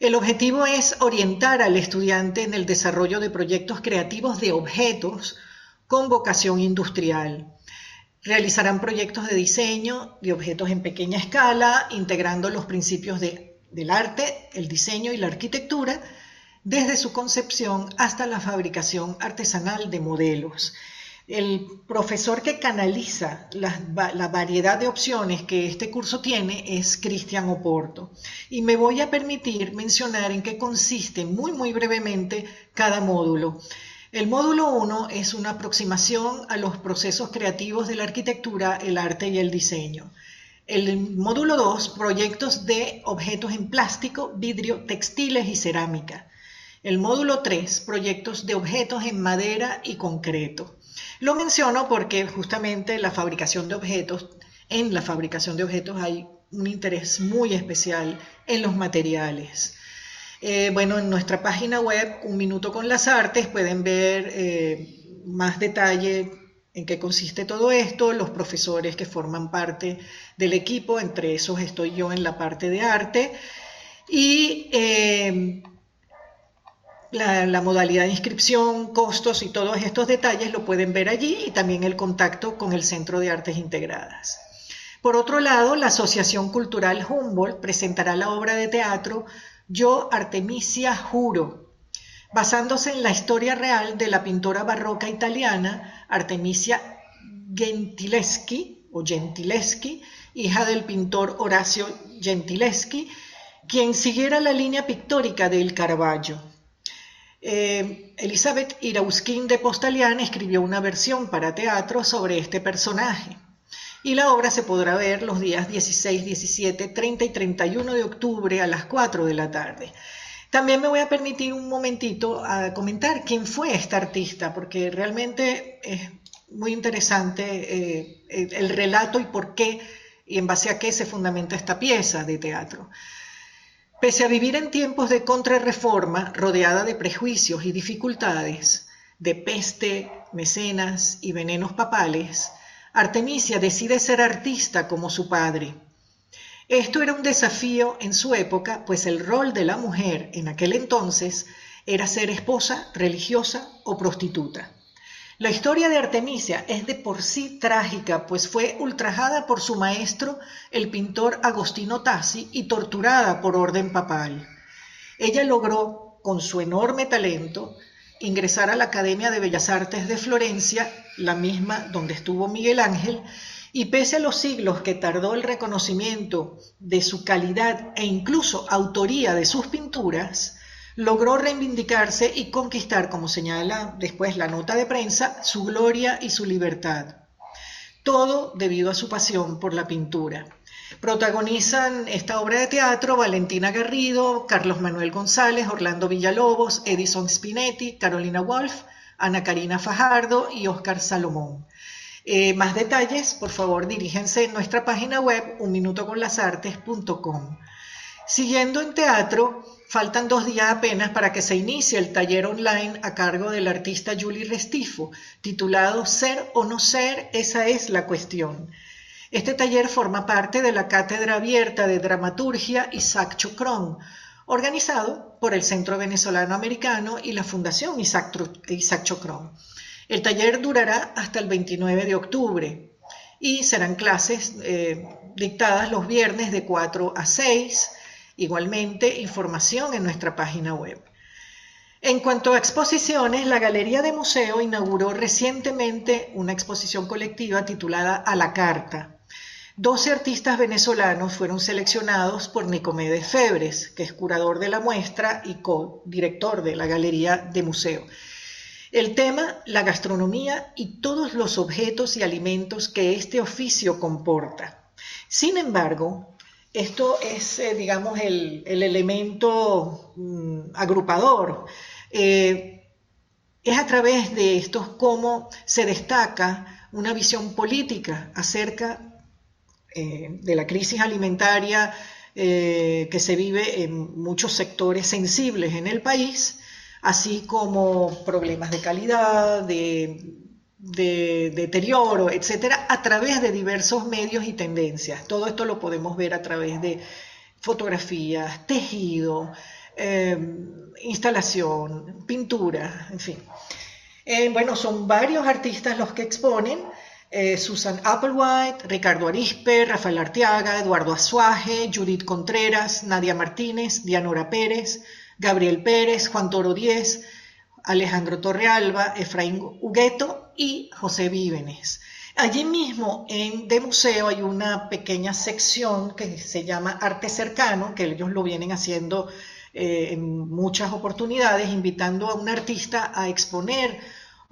El objetivo es orientar al estudiante en el desarrollo de proyectos creativos de objetos con vocación industrial. Realizarán proyectos de diseño de objetos en pequeña escala, integrando los principios del arte, el diseño y la arquitectura, desde su concepción hasta la fabricación artesanal de modelos. El profesor que canaliza la, la, variedad de opciones que este curso tiene es Cristian Oporto. Y me voy a permitir mencionar en qué consiste muy, muy brevemente cada módulo. El módulo 1 es una aproximación a los procesos creativos de la arquitectura, el arte y el diseño. El módulo 2, proyectos de objetos en plástico, vidrio, textiles y cerámica. El módulo 3, proyectos de objetos en madera y concreto. Lo menciono porque justamente la fabricación de objetos, en la fabricación de objetos hay un interés muy especial en los materiales. Eh, bueno, en nuestra página web, Un Minuto con las Artes, pueden ver eh, más detalle en qué consiste todo esto, los profesores que forman parte del equipo, entre esos estoy yo en la parte de arte, y eh, la, la, modalidad de inscripción, costos y todos estos detalles lo pueden ver allí y también el contacto con el Centro de Artes Integradas. Por otro lado, la Asociación Cultural Humboldt presentará la obra de teatro yo, Artemisia, juro, basándose en la historia real de la pintora barroca italiana Artemisia Gentileschi, o Gentileschi, hija del pintor Horacio Gentileschi, quien siguiera la línea pictórica del Caravaggio. Eh, Elizabeth Irauskin de Postalian escribió una versión para teatro sobre este personaje y la obra se podrá ver los días 16, 17, 30 y 31 de octubre a las 4 de la tarde. También me voy a permitir un momentito a comentar quién fue esta artista, porque realmente es muy interesante eh, el relato y por qué y en base a qué se fundamenta esta pieza de teatro. Pese a vivir en tiempos de contrarreforma, rodeada de prejuicios y dificultades, de peste, mecenas y venenos papales, Artemisia decide ser artista como su padre. Esto era un desafío en su época, pues el rol de la mujer en aquel entonces era ser esposa, religiosa o prostituta. La historia de Artemisia es de por sí trágica, pues fue ultrajada por su maestro, el pintor Agostino Tassi, y torturada por orden papal. Ella logró, con su enorme talento, ingresar a la Academia de Bellas Artes de Florencia, la misma donde estuvo Miguel Ángel, y pese a los siglos que tardó el reconocimiento de su calidad e incluso autoría de sus pinturas, logró reivindicarse y conquistar, como señala después la nota de prensa, su gloria y su libertad. Todo debido a su pasión por la pintura. Protagonizan esta obra de teatro Valentina Garrido, Carlos Manuel González, Orlando Villalobos, Edison Spinetti, Carolina Wolf, Ana Karina Fajardo y Oscar Salomón. Eh, más detalles, por favor, diríjense en nuestra página web unminutoconlasartes.com. Siguiendo en teatro, faltan dos días apenas para que se inicie el taller online a cargo del artista Julie Restifo, titulado Ser o no ser, esa es la cuestión. Este taller forma parte de la Cátedra Abierta de Dramaturgia Isaac Chocrón, organizado por el Centro Venezolano Americano y la Fundación Isaac. El taller durará hasta el 29 de octubre y serán clases eh, dictadas los viernes de 4 a 6 Igualmente, información en nuestra página web. En cuanto a exposiciones, la Galería de Museo inauguró recientemente una exposición colectiva titulada A la Carta. Doce artistas venezolanos fueron seleccionados por Nicomedes Febres, que es curador de la muestra y co-director de la Galería de Museo. El tema, la gastronomía y todos los objetos y alimentos que este oficio comporta. Sin embargo, esto es, eh, digamos, el, elemento mm, agrupador. Eh, es a través de esto cómo se destaca una visión política acerca eh, de la crisis alimentaria que se vive en muchos sectores sensibles en el país, así como problemas de calidad, de de deterioro, etcétera, a través de diversos medios y tendencias. Todo esto lo podemos ver a través de fotografías, tejido, eh, instalación, pintura, en fin. Eh, bueno, son varios artistas los que exponen. Eh, Susan Applewhite, Ricardo Arispe, Rafael Arteaga, Eduardo Azuaje, Judith Contreras, Nadia Martínez, Dianora Pérez, Gabriel Pérez, Juan Toro Díez, Alejandro Torrealba, Efraín Hugueto y José Vívenes. Allí mismo en de museo hay una pequeña sección que se llama Arte Cercano, que ellos lo vienen haciendo eh, en muchas oportunidades, invitando a un artista a exponer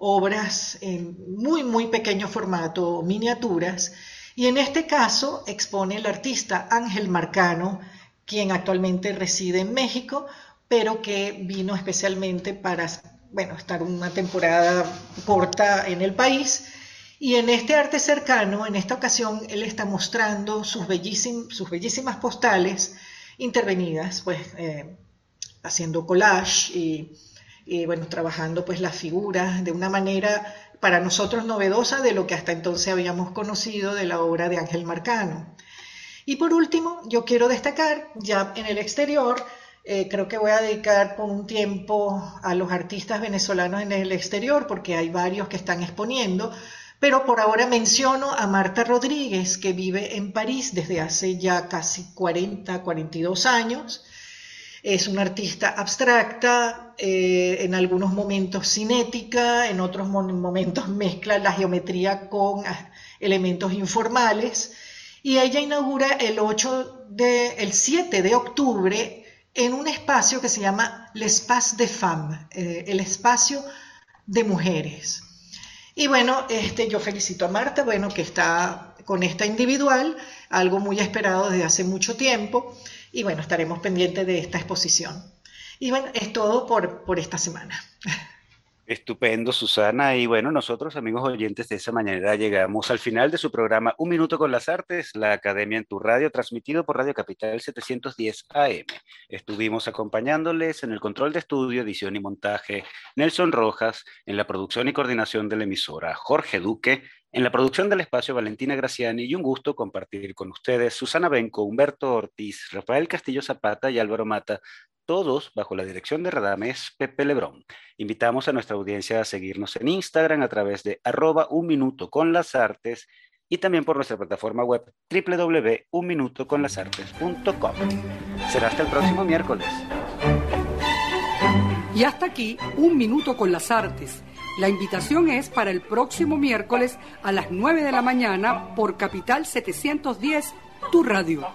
obras en muy, muy pequeño formato, miniaturas, y en este caso expone el artista Ángel Marcano, quien actualmente reside en México, pero que vino especialmente para bueno, estar una temporada corta en el país. Y en este arte cercano, en esta ocasión, él está mostrando sus, sus bellísimas postales intervenidas, pues eh, haciendo collage y, bueno, trabajando pues las figuras de una manera para nosotros novedosa de lo que hasta entonces habíamos conocido de la obra de Ángel Marcano. Y por último, yo quiero destacar ya en el exterior eh, creo que voy a dedicar por un tiempo a los artistas venezolanos en el exterior, porque hay varios que están exponiendo, pero por ahora menciono a Marta Rodríguez, que vive en París desde hace ya casi 40, 42 años. Es una artista abstracta, eh, en algunos momentos cinética, en otros momentos *laughs* mezcla la geometría con ah, elementos informales. Y ella inaugura el 8 del 7 de octubre en un espacio que se llama L'Espace de Femmes, eh, el espacio de mujeres. Y bueno, este, yo felicito a Marta, bueno, que está con esta individual, algo muy esperado desde hace mucho tiempo, y bueno, estaremos pendientes de esta exposición. Y bueno, es todo por, por esta semana. Estupendo, Susana. Y bueno, nosotros, amigos oyentes de esa mañana, llegamos al final de su programa Un Minuto con las Artes, la Academia en tu Radio, transmitido por Radio Capital 710 AM. Estuvimos acompañándoles en el control de estudio, edición y montaje, Nelson Rojas, en la producción y coordinación de la emisora, Jorge Duque, en la producción del espacio, Valentina Graciani, y un gusto compartir con ustedes Susana Benco, Humberto Ortiz, Rafael Castillo Zapata y Álvaro Mata, todos bajo la dirección de Radames Pepe Lebrón. Invitamos a nuestra audiencia a seguirnos en Instagram a través de arroba un minuto con las artes y también por nuestra plataforma web www.unminutoconlasartes.com. Será hasta el próximo miércoles. Y hasta aquí, Un Minuto con las Artes. La invitación es para el próximo miércoles a las 9 de la mañana por Capital 710, tu radio.